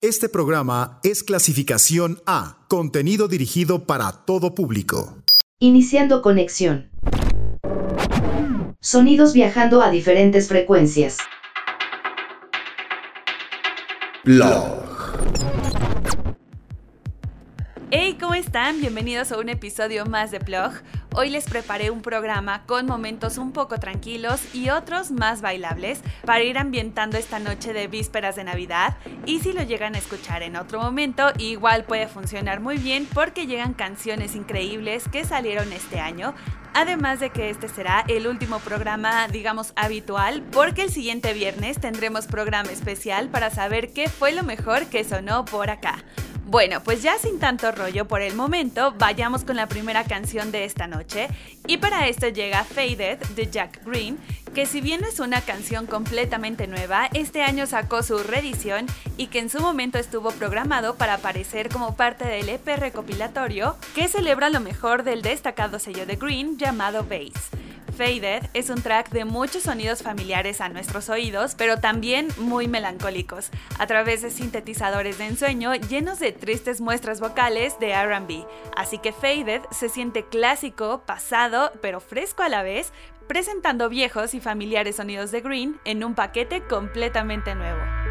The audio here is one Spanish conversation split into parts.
Este programa es clasificación A, contenido dirigido para todo público. Iniciando conexión. Sonidos viajando a diferentes frecuencias. Blog. Hey, ¿cómo están? Bienvenidos a un episodio más de Plog. Hoy les preparé un programa con momentos un poco tranquilos y otros más bailables para ir ambientando esta noche de vísperas de Navidad. Y si lo llegan a escuchar en otro momento, igual puede funcionar muy bien porque llegan canciones increíbles que salieron este año. Además de que este será el último programa, digamos, habitual, porque el siguiente viernes tendremos programa especial para saber qué fue lo mejor que sonó por acá. Bueno, pues ya sin tanto rollo por el momento, vayamos con la primera canción de esta noche. Y para esto llega Faded de Jack Green, que si bien es una canción completamente nueva, este año sacó su reedición y que en su momento estuvo programado para aparecer como parte del EP recopilatorio que celebra lo mejor del destacado sello de Green llamado Bass. Faded es un track de muchos sonidos familiares a nuestros oídos, pero también muy melancólicos, a través de sintetizadores de ensueño llenos de tristes muestras vocales de RB. Así que Faded se siente clásico, pasado, pero fresco a la vez, presentando viejos y familiares sonidos de Green en un paquete completamente nuevo.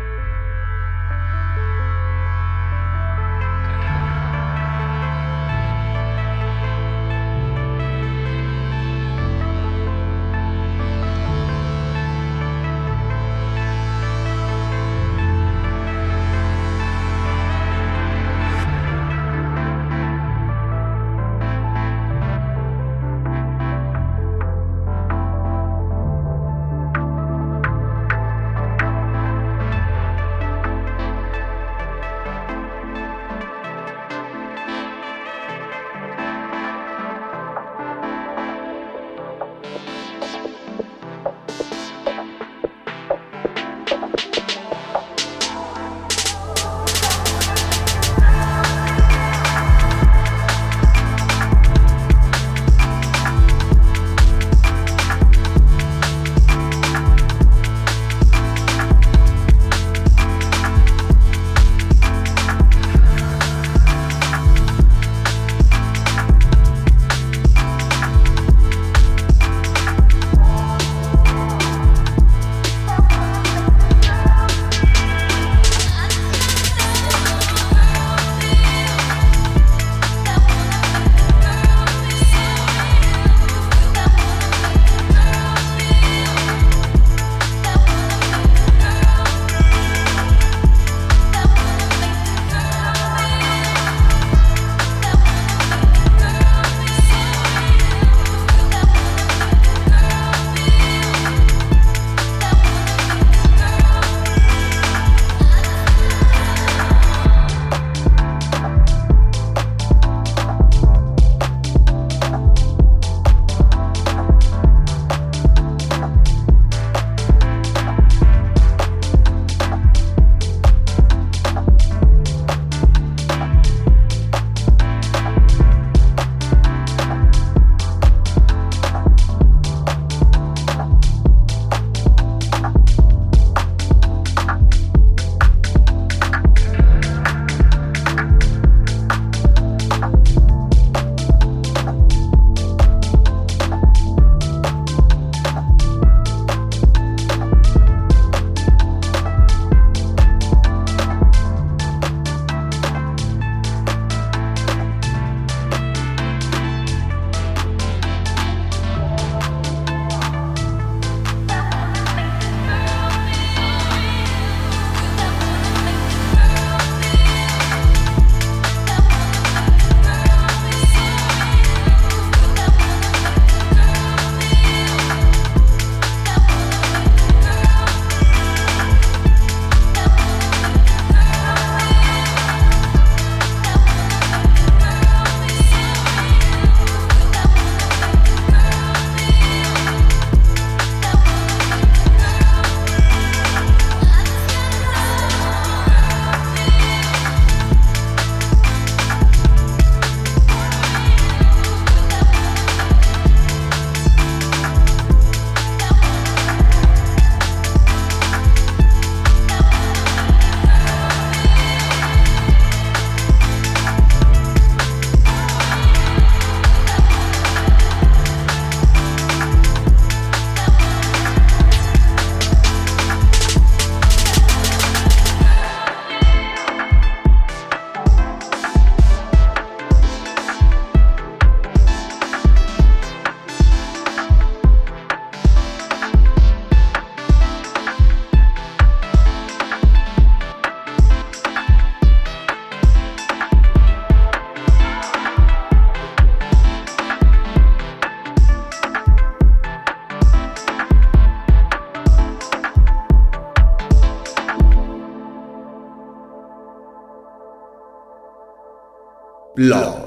Blog.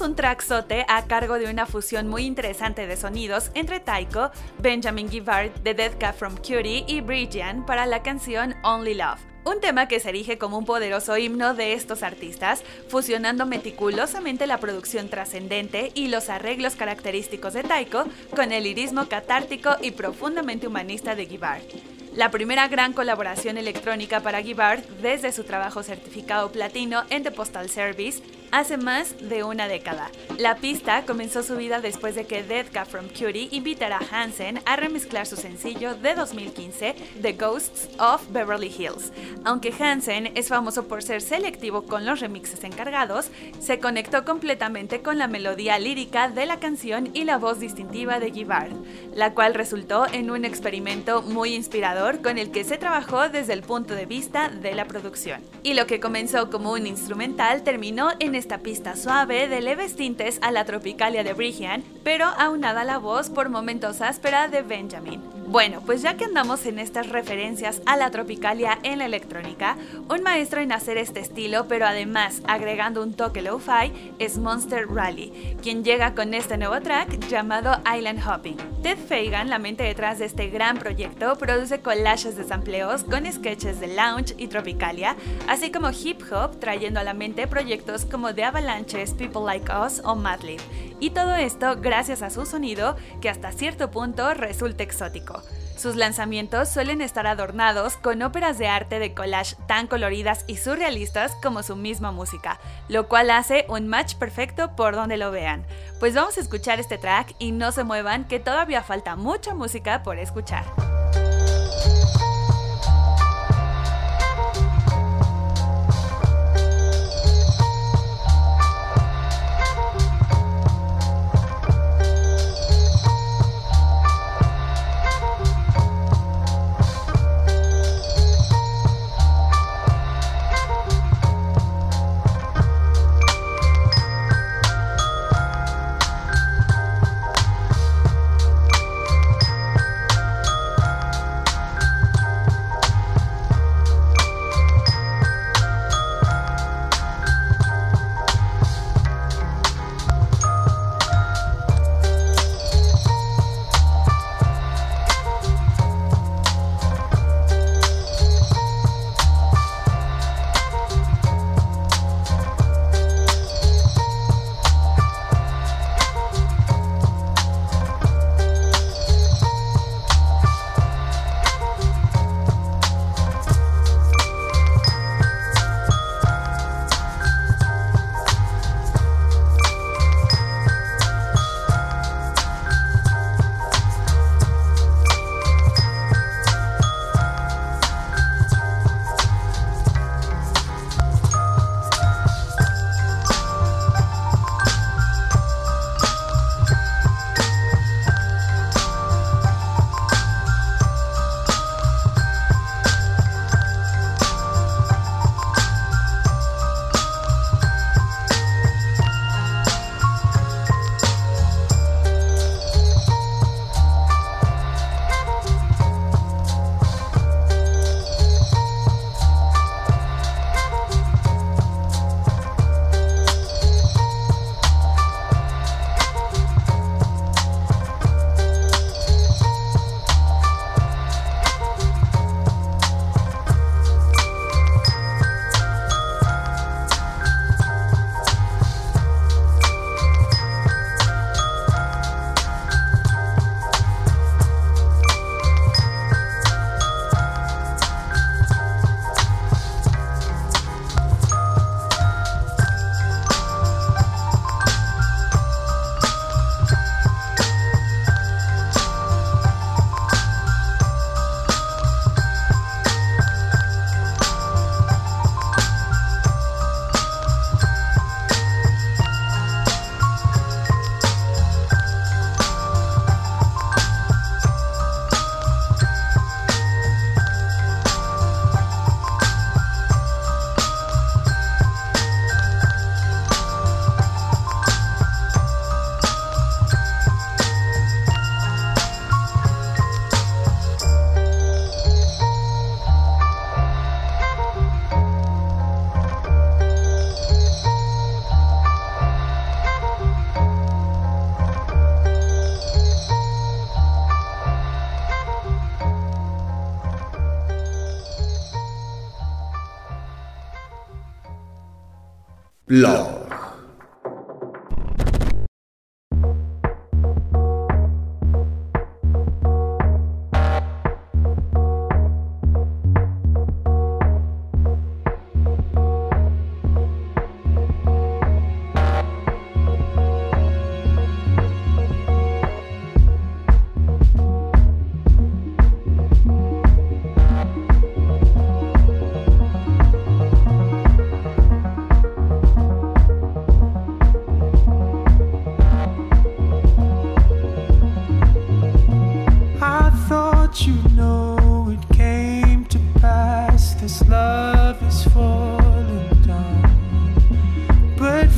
Un trackzote a cargo de una fusión muy interesante de sonidos entre Taiko, Benjamin Givard de Dead Cat from Cutie y Bridgian para la canción Only Love. Un tema que se erige como un poderoso himno de estos artistas, fusionando meticulosamente la producción trascendente y los arreglos característicos de Taiko con el lirismo catártico y profundamente humanista de Givard. La primera gran colaboración electrónica para Givard desde su trabajo certificado platino en The Postal Service hace más de una década. La pista comenzó su vida después de que Deadka from Cutie invitara a Hansen a remezclar su sencillo de 2015, The Ghosts of Beverly Hills. Aunque Hansen es famoso por ser selectivo con los remixes encargados, se conectó completamente con la melodía lírica de la canción y la voz distintiva de Givard, la cual resultó en un experimento muy inspirador con el que se trabajó desde el punto de vista de la producción. Y lo que comenzó como un instrumental terminó en esta pista suave de leves tintes a la tropicalia de Brigian, pero aunada a la voz por momentos áspera de Benjamin. Bueno, pues ya que andamos en estas referencias a la tropicalia en la electrónica, un maestro en hacer este estilo, pero además agregando un toque lo-fi, es Monster Rally, quien llega con este nuevo track llamado Island Hopping. Ted Fagan, la mente detrás de este gran proyecto, produce collages de sampleos con sketches de lounge y tropicalia, así como hip hop, trayendo a la mente proyectos como The Avalanches, People Like Us o Madlib y todo esto gracias a su sonido que hasta cierto punto resulta exótico. Sus lanzamientos suelen estar adornados con óperas de arte de collage tan coloridas y surrealistas como su misma música, lo cual hace un match perfecto por donde lo vean. Pues vamos a escuchar este track y no se muevan que todavía falta mucha música por escuchar.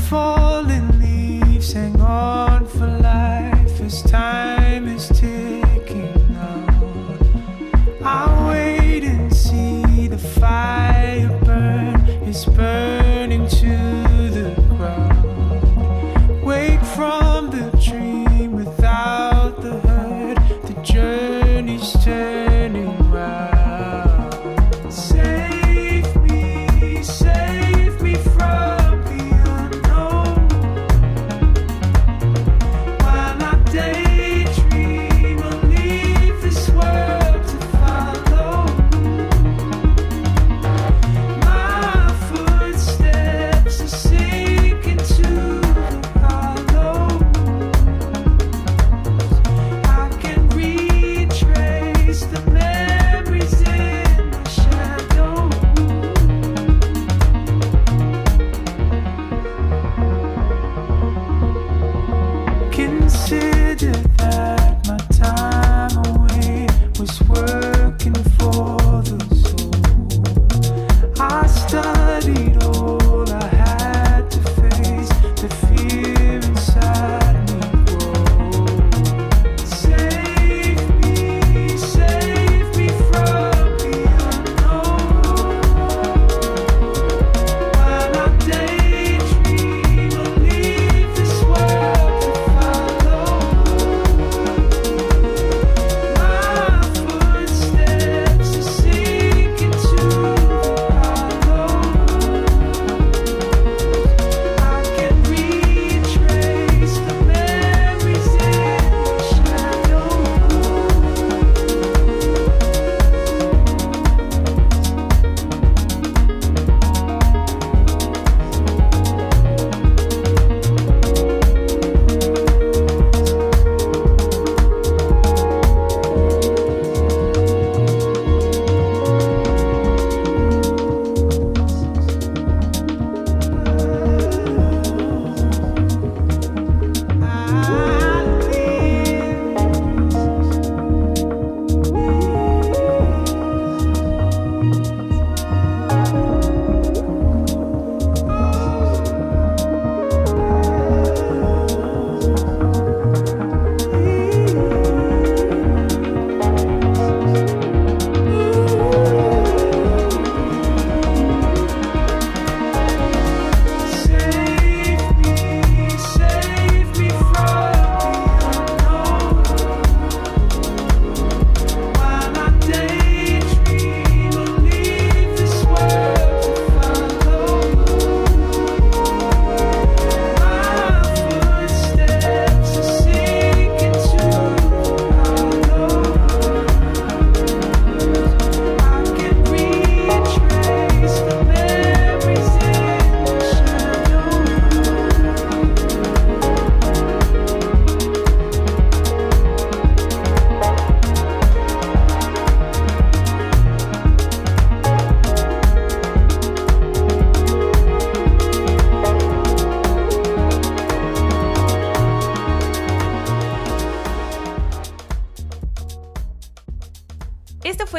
Falling leaves hang on for life. As time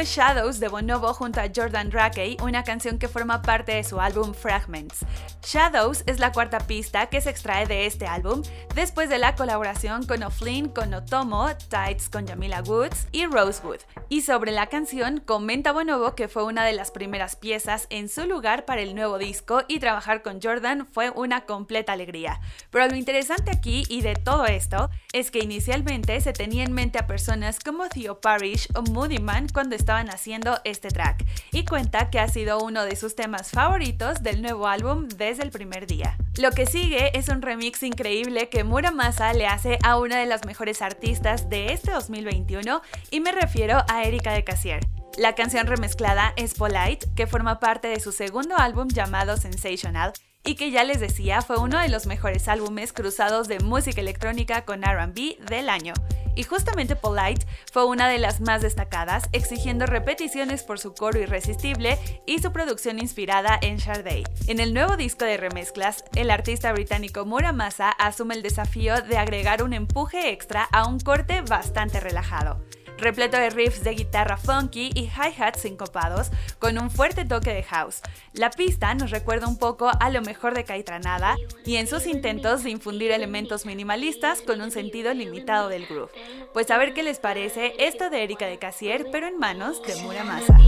Shadows de Bonobo junto a Jordan Rakey, una canción que forma parte de su álbum Fragments. Shadows es la cuarta pista que se extrae de este álbum después de la colaboración con O'Flynn con Otomo, Tights con Jamila Woods y Rosewood. Y sobre la canción, comenta Bonobo que fue una de las primeras piezas en su lugar para el nuevo disco y trabajar con Jordan fue una completa alegría. Pero lo interesante aquí y de todo esto es que inicialmente se tenía en mente a personas como Theo Parrish o Moody Man cuando estaban haciendo este track, y cuenta que ha sido uno de sus temas favoritos del nuevo álbum el primer día. Lo que sigue es un remix increíble que Muramasa le hace a una de las mejores artistas de este 2021 y me refiero a Erika de Casier. La canción remezclada es Polite, que forma parte de su segundo álbum llamado Sensational y que ya les decía fue uno de los mejores álbumes cruzados de música electrónica con RB del año. Y justamente Polite fue una de las más destacadas, exigiendo repeticiones por su coro irresistible y su producción inspirada en Sade. En el nuevo disco de remezclas, el artista británico Muramasa asume el desafío de agregar un empuje extra a un corte bastante relajado. Repleto de riffs de guitarra funky y hi-hats sincopados, con un fuerte toque de house. La pista nos recuerda un poco a lo mejor de Caitranada y en sus intentos de infundir elementos minimalistas con un sentido limitado del groove. Pues a ver qué les parece esto de Erika de Casier, pero en manos de Muramasa.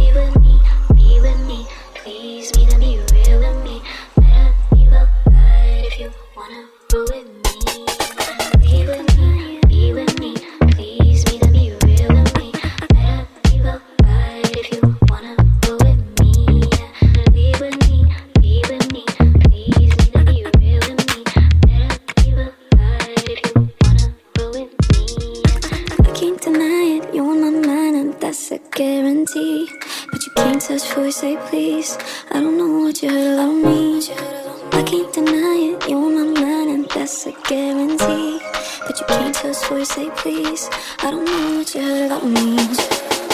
Be I don't know what you heard about me.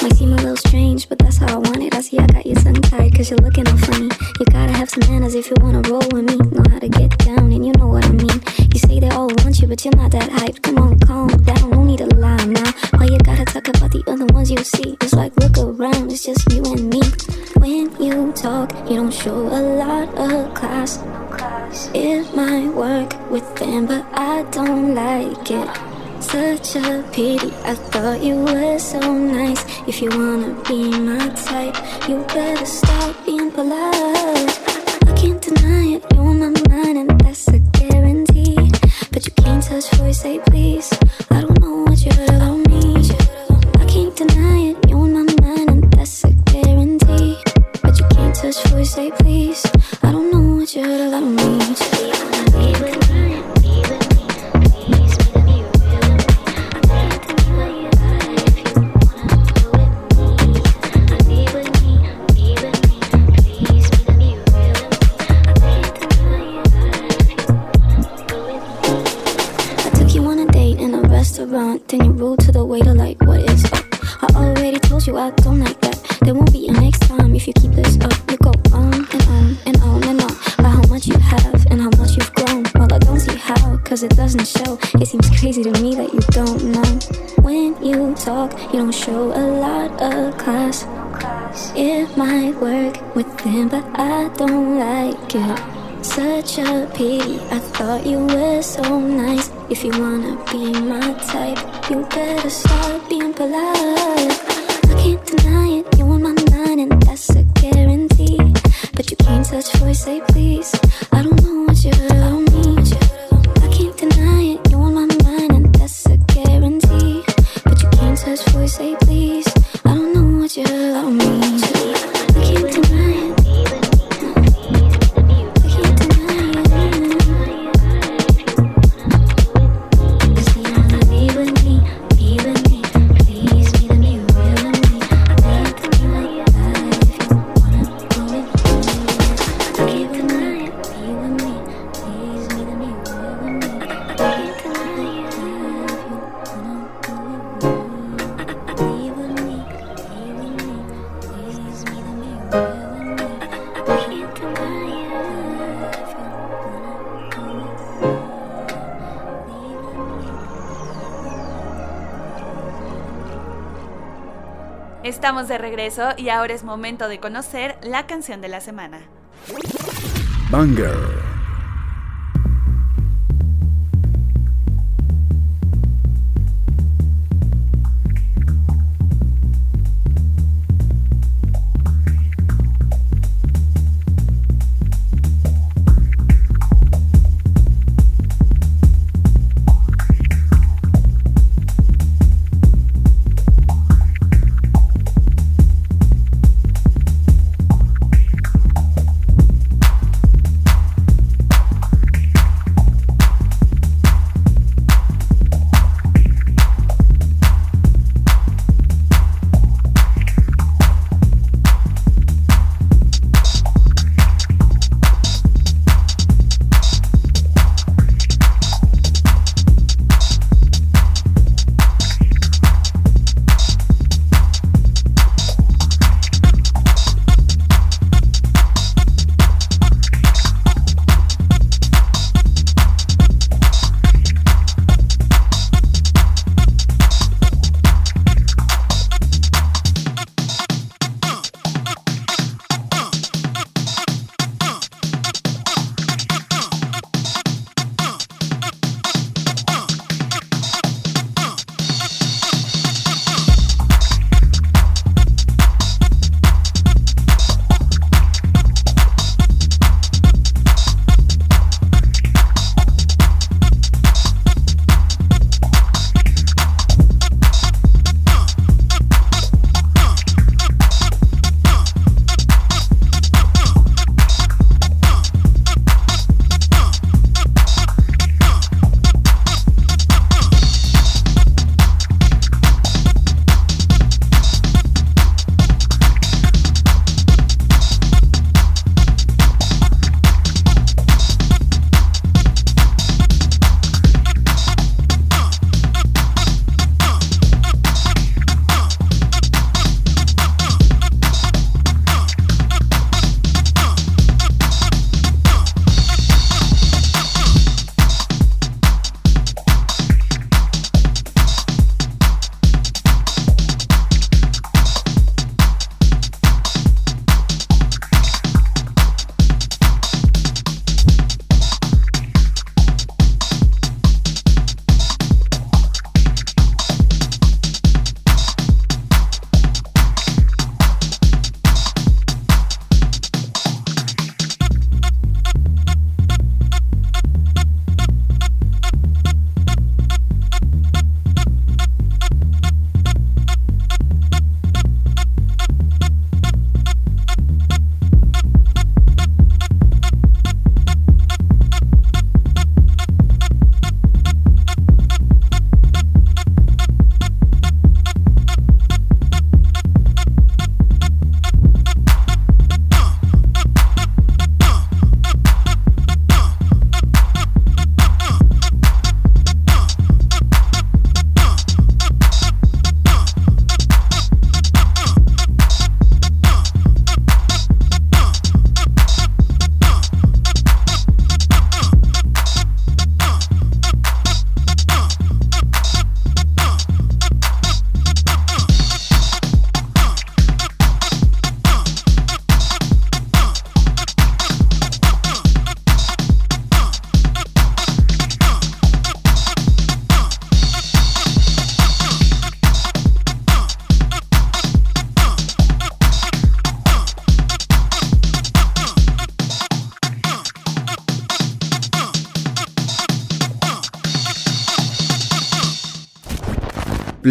Might seem a little strange, but that's how I want it. I see I got you tongue tied, cause you're looking all funny. You gotta have some manners if you wanna roll with me. Know how to get down, and you know what I mean. You say they all want you, but you're not that hyped. Come on, calm down, no need to lie now. Why you gotta talk about the other ones you see? It's like, look around, it's just you and me. When you talk, you don't show a lot of class. It might work with them, but I don't like it. Such a pity, I thought you were so nice. If you wanna be my type, you better stop being polite. I can't deny it, you're on my mind, and that's a guarantee. But you can't touch you say please. I don't know what you heard about me. I can't deny it, you're on my mind, and that's a guarantee. But you can't touch you say please. I don't know what you heard about me. Then you rude to the waiter like, what is up? I already told you I don't like that. There won't be a next time if you keep this up. You go on and on and on and on about how much you have and how much you've grown. Well, I don't see how, cause it doesn't show. It seems crazy to me that you don't know. When you talk, you don't show a lot of class. It might work with them, but I don't like it. Such a pity, I thought you were so nice. If you wanna be my type, you better start being polite. I can't deny it, you're on my mind, and that's a guarantee. De regreso y ahora es momento de conocer la canción de la semana. Banger.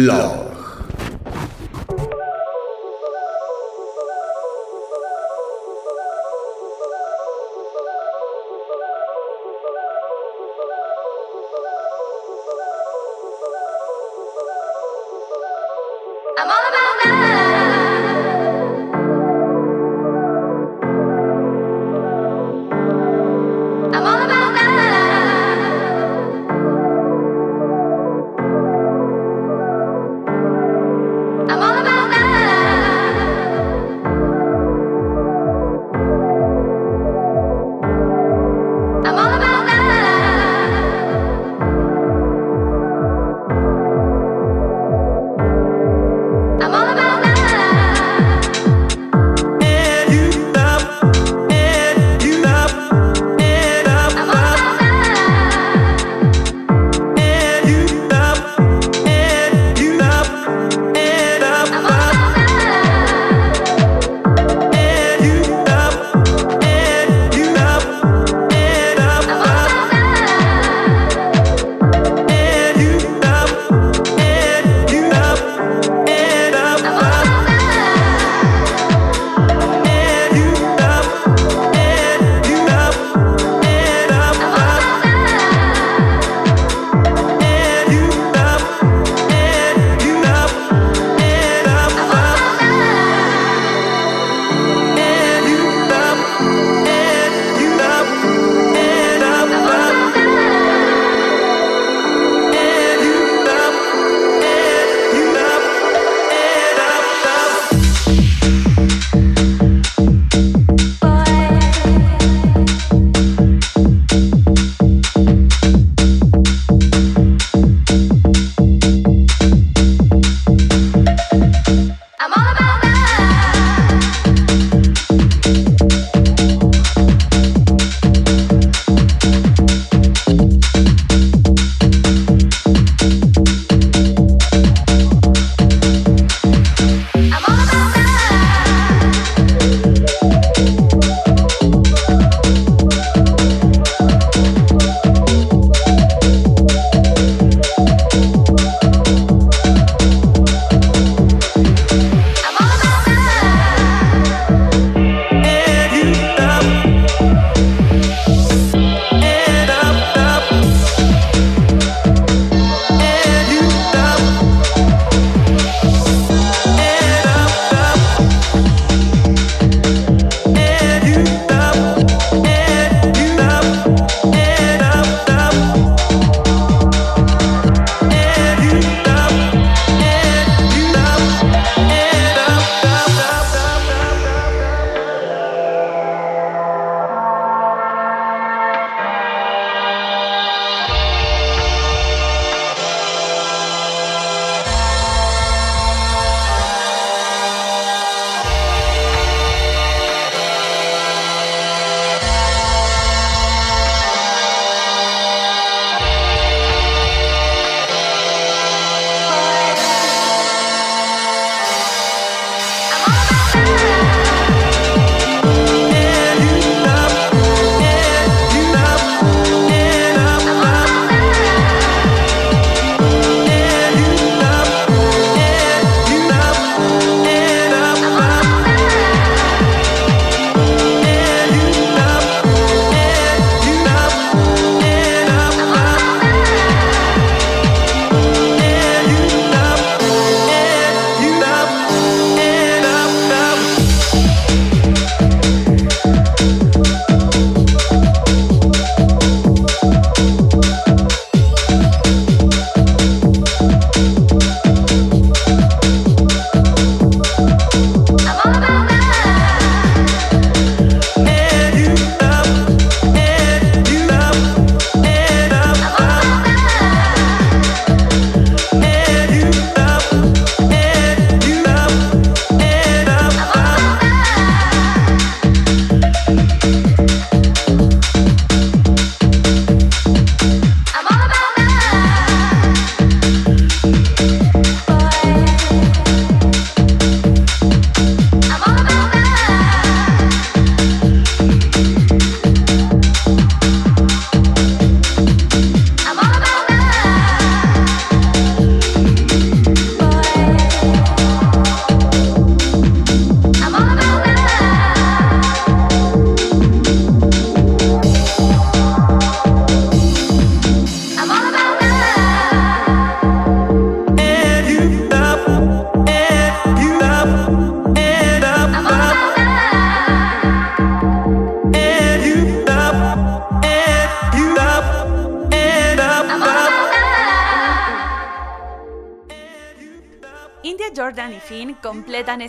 Blog.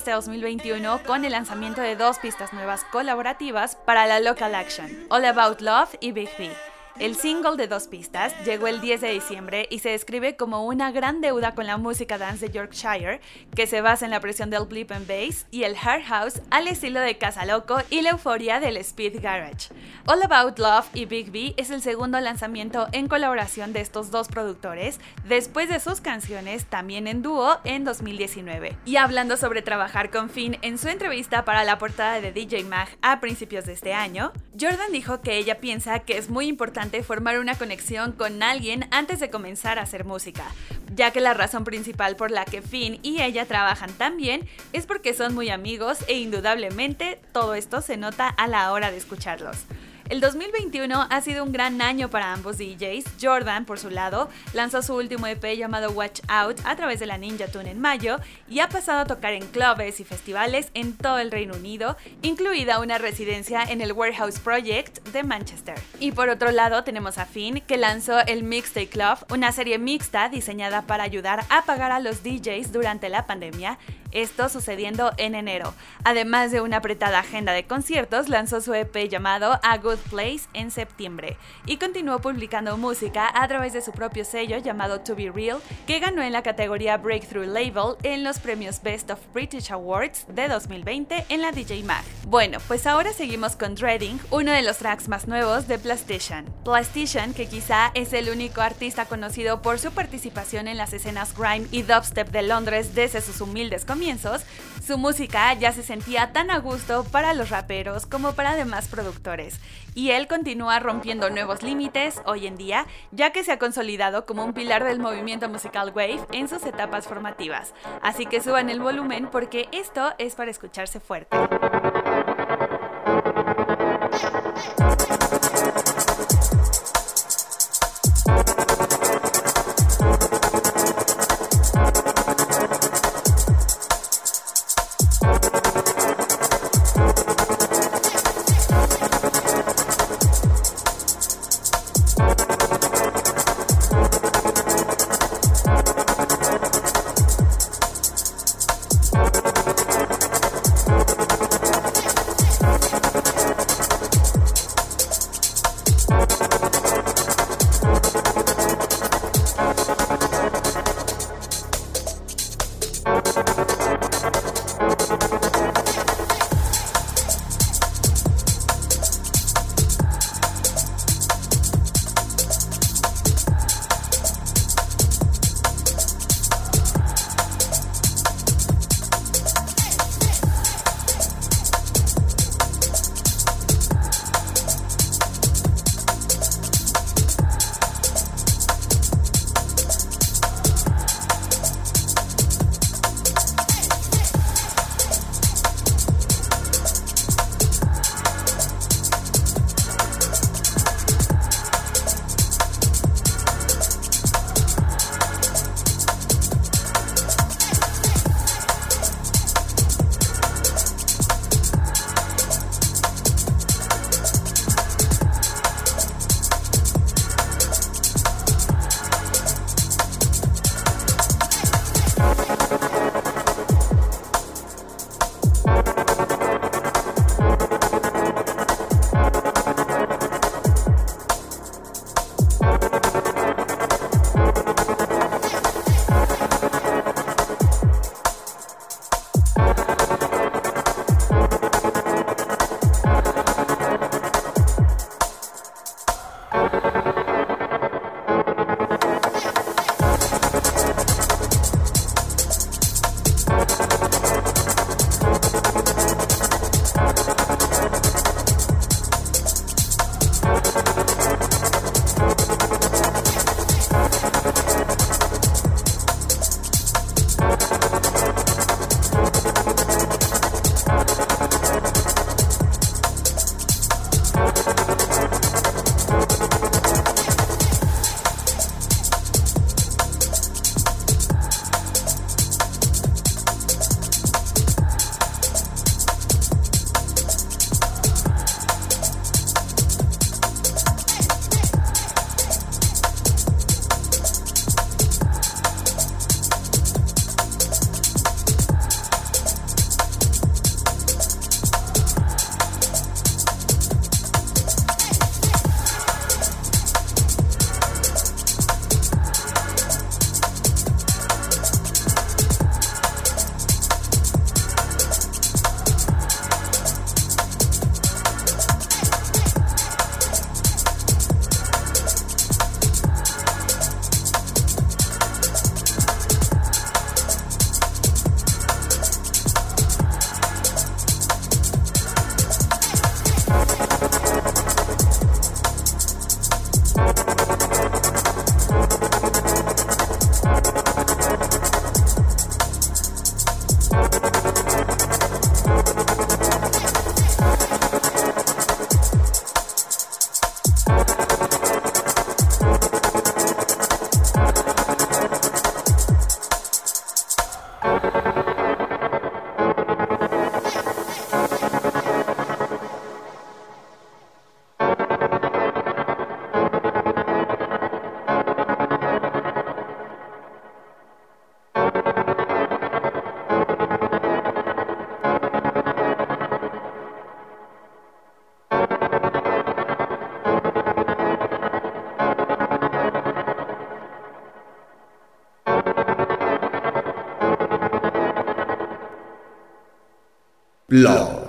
Este 2021 con el lanzamiento de dos pistas nuevas colaborativas para la Local Action, All About Love y Big B. El single de dos pistas llegó el 10 de diciembre y se describe como una gran deuda con la música dance de Yorkshire, que se basa en la presión del blip and bass y el hard house al estilo de Casa Loco y la euforia del speed garage. All About Love y Big B es el segundo lanzamiento en colaboración de estos dos productores, después de sus canciones también en dúo en 2019. Y hablando sobre trabajar con Finn en su entrevista para la portada de DJ Mag a principios de este año, Jordan dijo que ella piensa que es muy importante formar una conexión con alguien antes de comenzar a hacer música, ya que la razón principal por la que Finn y ella trabajan tan bien es porque son muy amigos e indudablemente todo esto se nota a la hora de escucharlos. El 2021 ha sido un gran año para ambos DJs. Jordan, por su lado, lanzó su último EP llamado Watch Out a través de la Ninja Tune en mayo y ha pasado a tocar en clubes y festivales en todo el Reino Unido, incluida una residencia en el Warehouse Project de Manchester. Y por otro lado tenemos a Finn, que lanzó el Mixtape Club, una serie mixta diseñada para ayudar a pagar a los DJs durante la pandemia esto sucediendo en enero. Además de una apretada agenda de conciertos, lanzó su EP llamado A Good Place en septiembre y continuó publicando música a través de su propio sello llamado To Be Real, que ganó en la categoría Breakthrough Label en los premios Best of British Awards de 2020 en la DJ Mag. Bueno, pues ahora seguimos con Dreading, uno de los tracks más nuevos de Plastician. Plastician, que quizá es el único artista conocido por su participación en las escenas grime y dubstep de Londres desde sus humildes comienzos, su música ya se sentía tan a gusto para los raperos como para demás productores, y él continúa rompiendo nuevos límites hoy en día, ya que se ha consolidado como un pilar del movimiento musical wave en sus etapas formativas. Así que suban el volumen porque esto es para escucharse fuerte. Blog.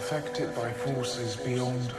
Affected by forces beyond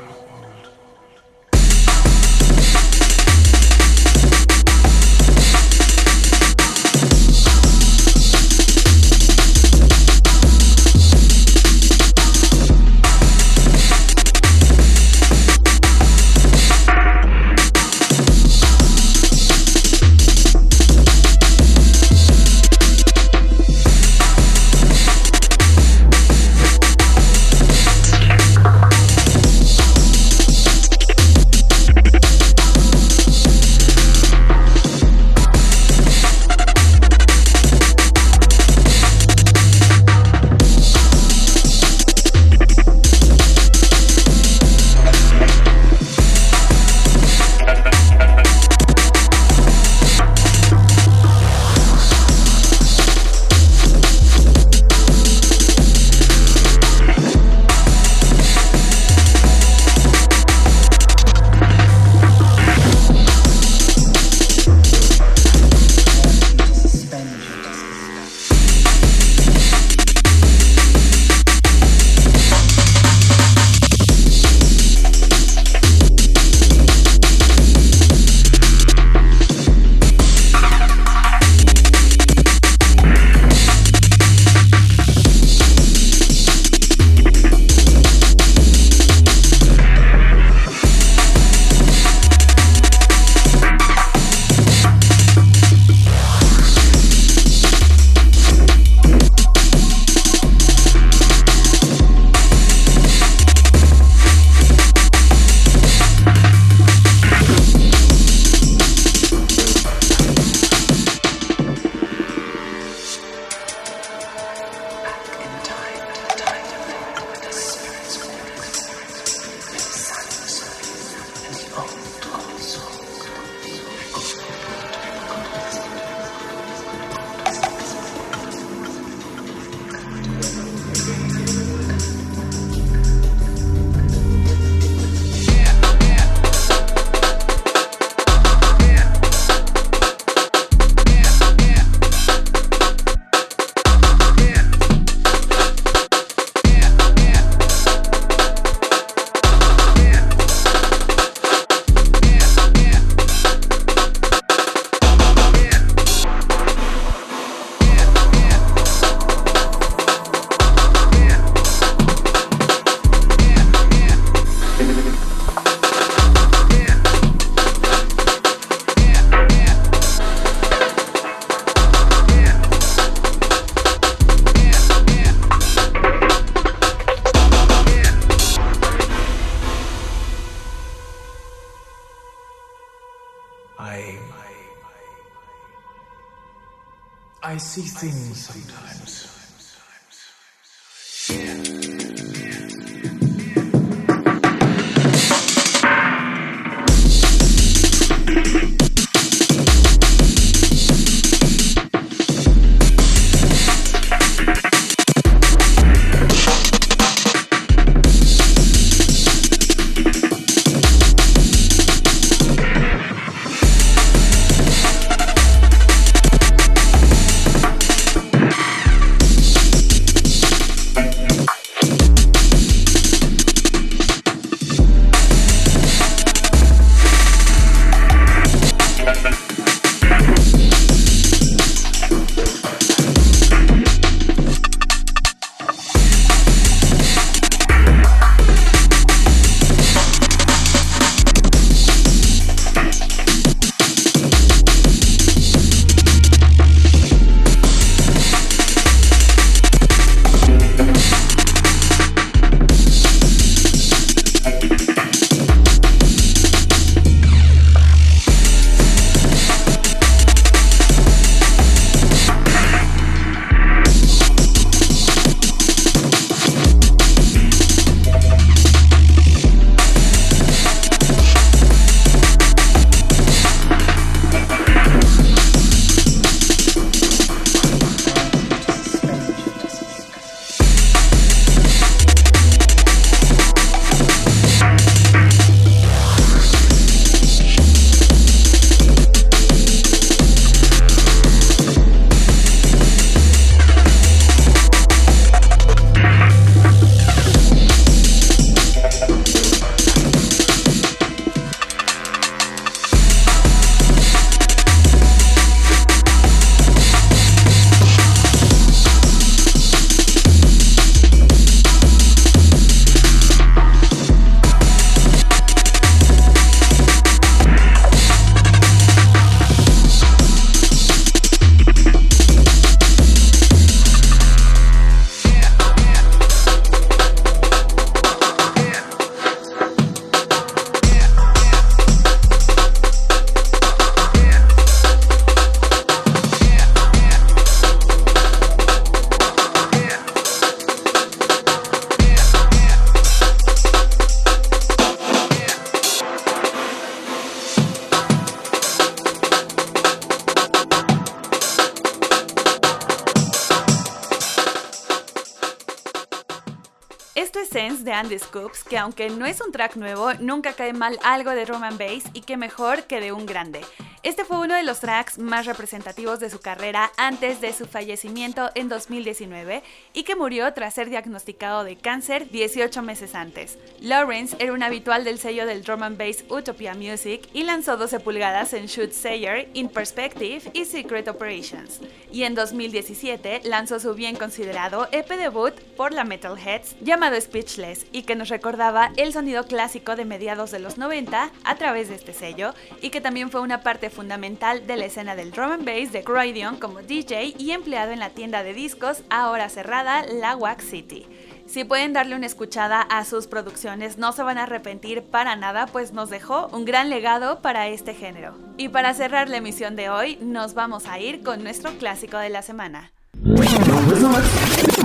Scoops, que aunque no es un track nuevo, nunca cae mal algo de drum and bass y que mejor que de un grande. Este fue uno de los tracks más representativos de su carrera antes de su fallecimiento en 2019 y que murió tras ser diagnosticado de cáncer 18 meses antes. Lawrence era un habitual del sello del drum and bass Utopia Music y lanzó 12 pulgadas en Shoot Sayer, In Perspective y Secret Operations. Y en 2017 lanzó su bien considerado EP debut por la Metalheads llamado Speechless y que nos recordaba el sonido clásico de mediados de los 90 a través de este sello y que también fue una parte fundamental de la escena del drum and bass de Croydon como DJ y empleado en la tienda de discos ahora cerrada La Wax City. Si pueden darle una escuchada a sus producciones, no se van a arrepentir para nada, pues nos dejó un gran legado para este género. Y para cerrar la emisión de hoy, nos vamos a ir con nuestro clásico de la semana.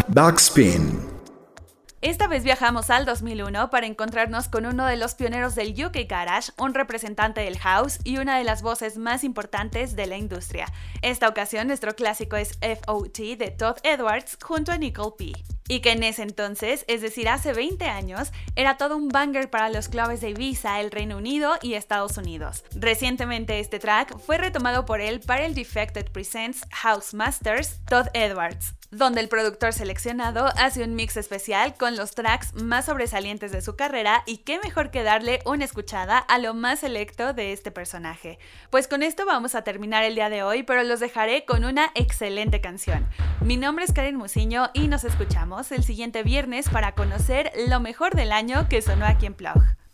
Backspin. Esta vez viajamos al 2001 para encontrarnos con uno de los pioneros del UK Garage, un representante del house y una de las voces más importantes de la industria. Esta ocasión nuestro clásico es FOT de Todd Edwards junto a Nicole P. Y que en ese entonces, es decir, hace 20 años, era todo un banger para los clubes de Ibiza, el Reino Unido y Estados Unidos. Recientemente este track fue retomado por él para el Defected Presents House Masters Todd Edwards donde el productor seleccionado hace un mix especial con los tracks más sobresalientes de su carrera y qué mejor que darle una escuchada a lo más selecto de este personaje. Pues con esto vamos a terminar el día de hoy, pero los dejaré con una excelente canción. Mi nombre es Karen Musiño y nos escuchamos el siguiente viernes para conocer lo mejor del año que sonó aquí en Plug.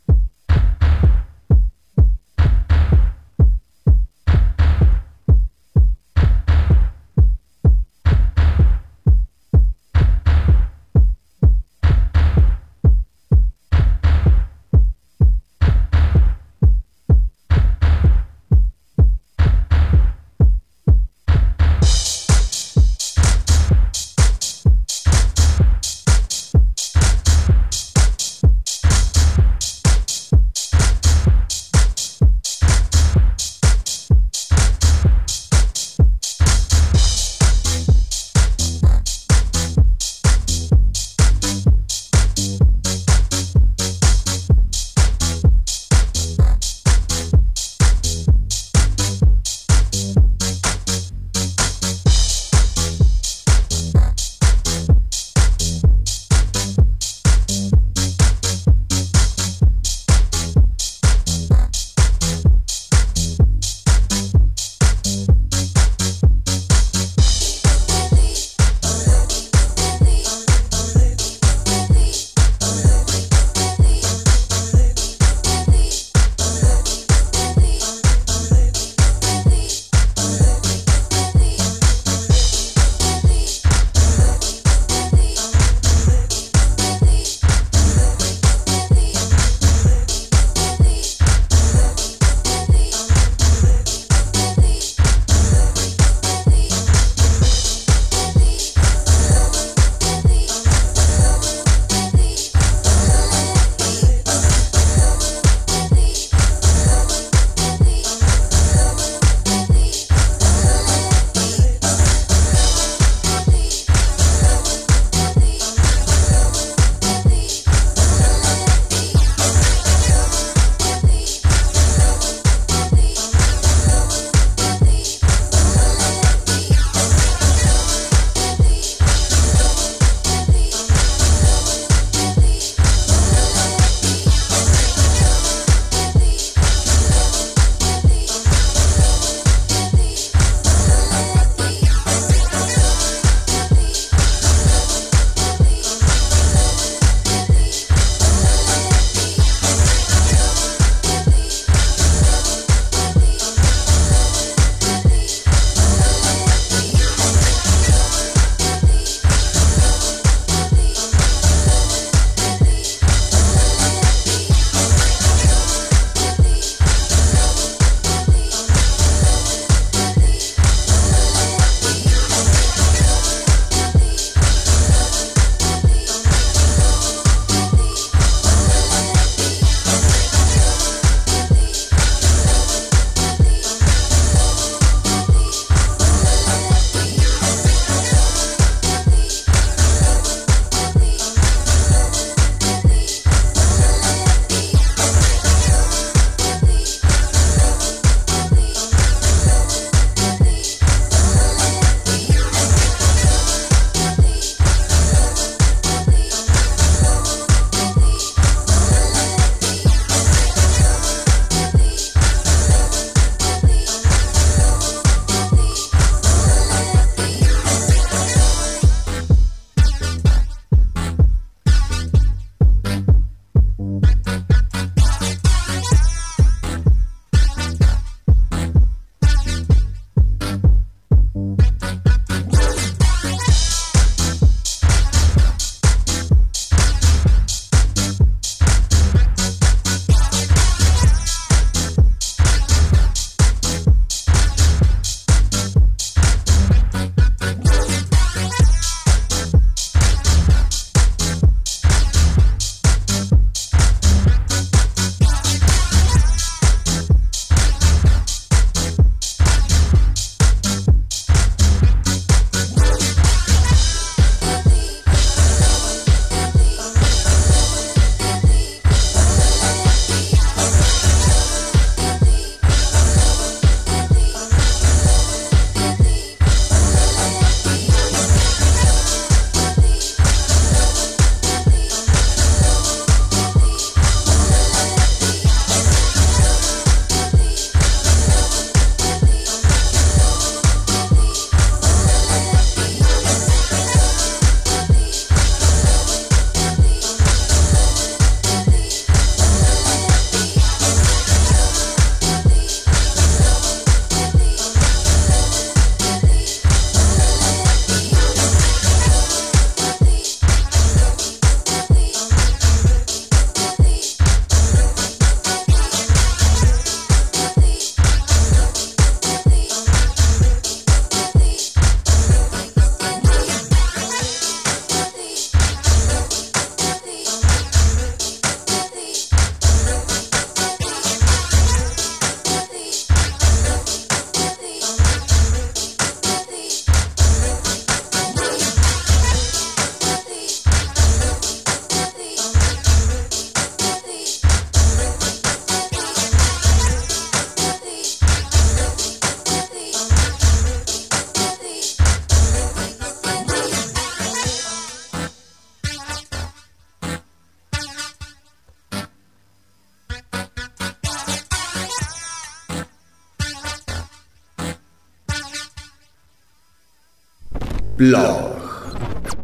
Blog.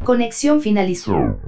Conexión finalizó.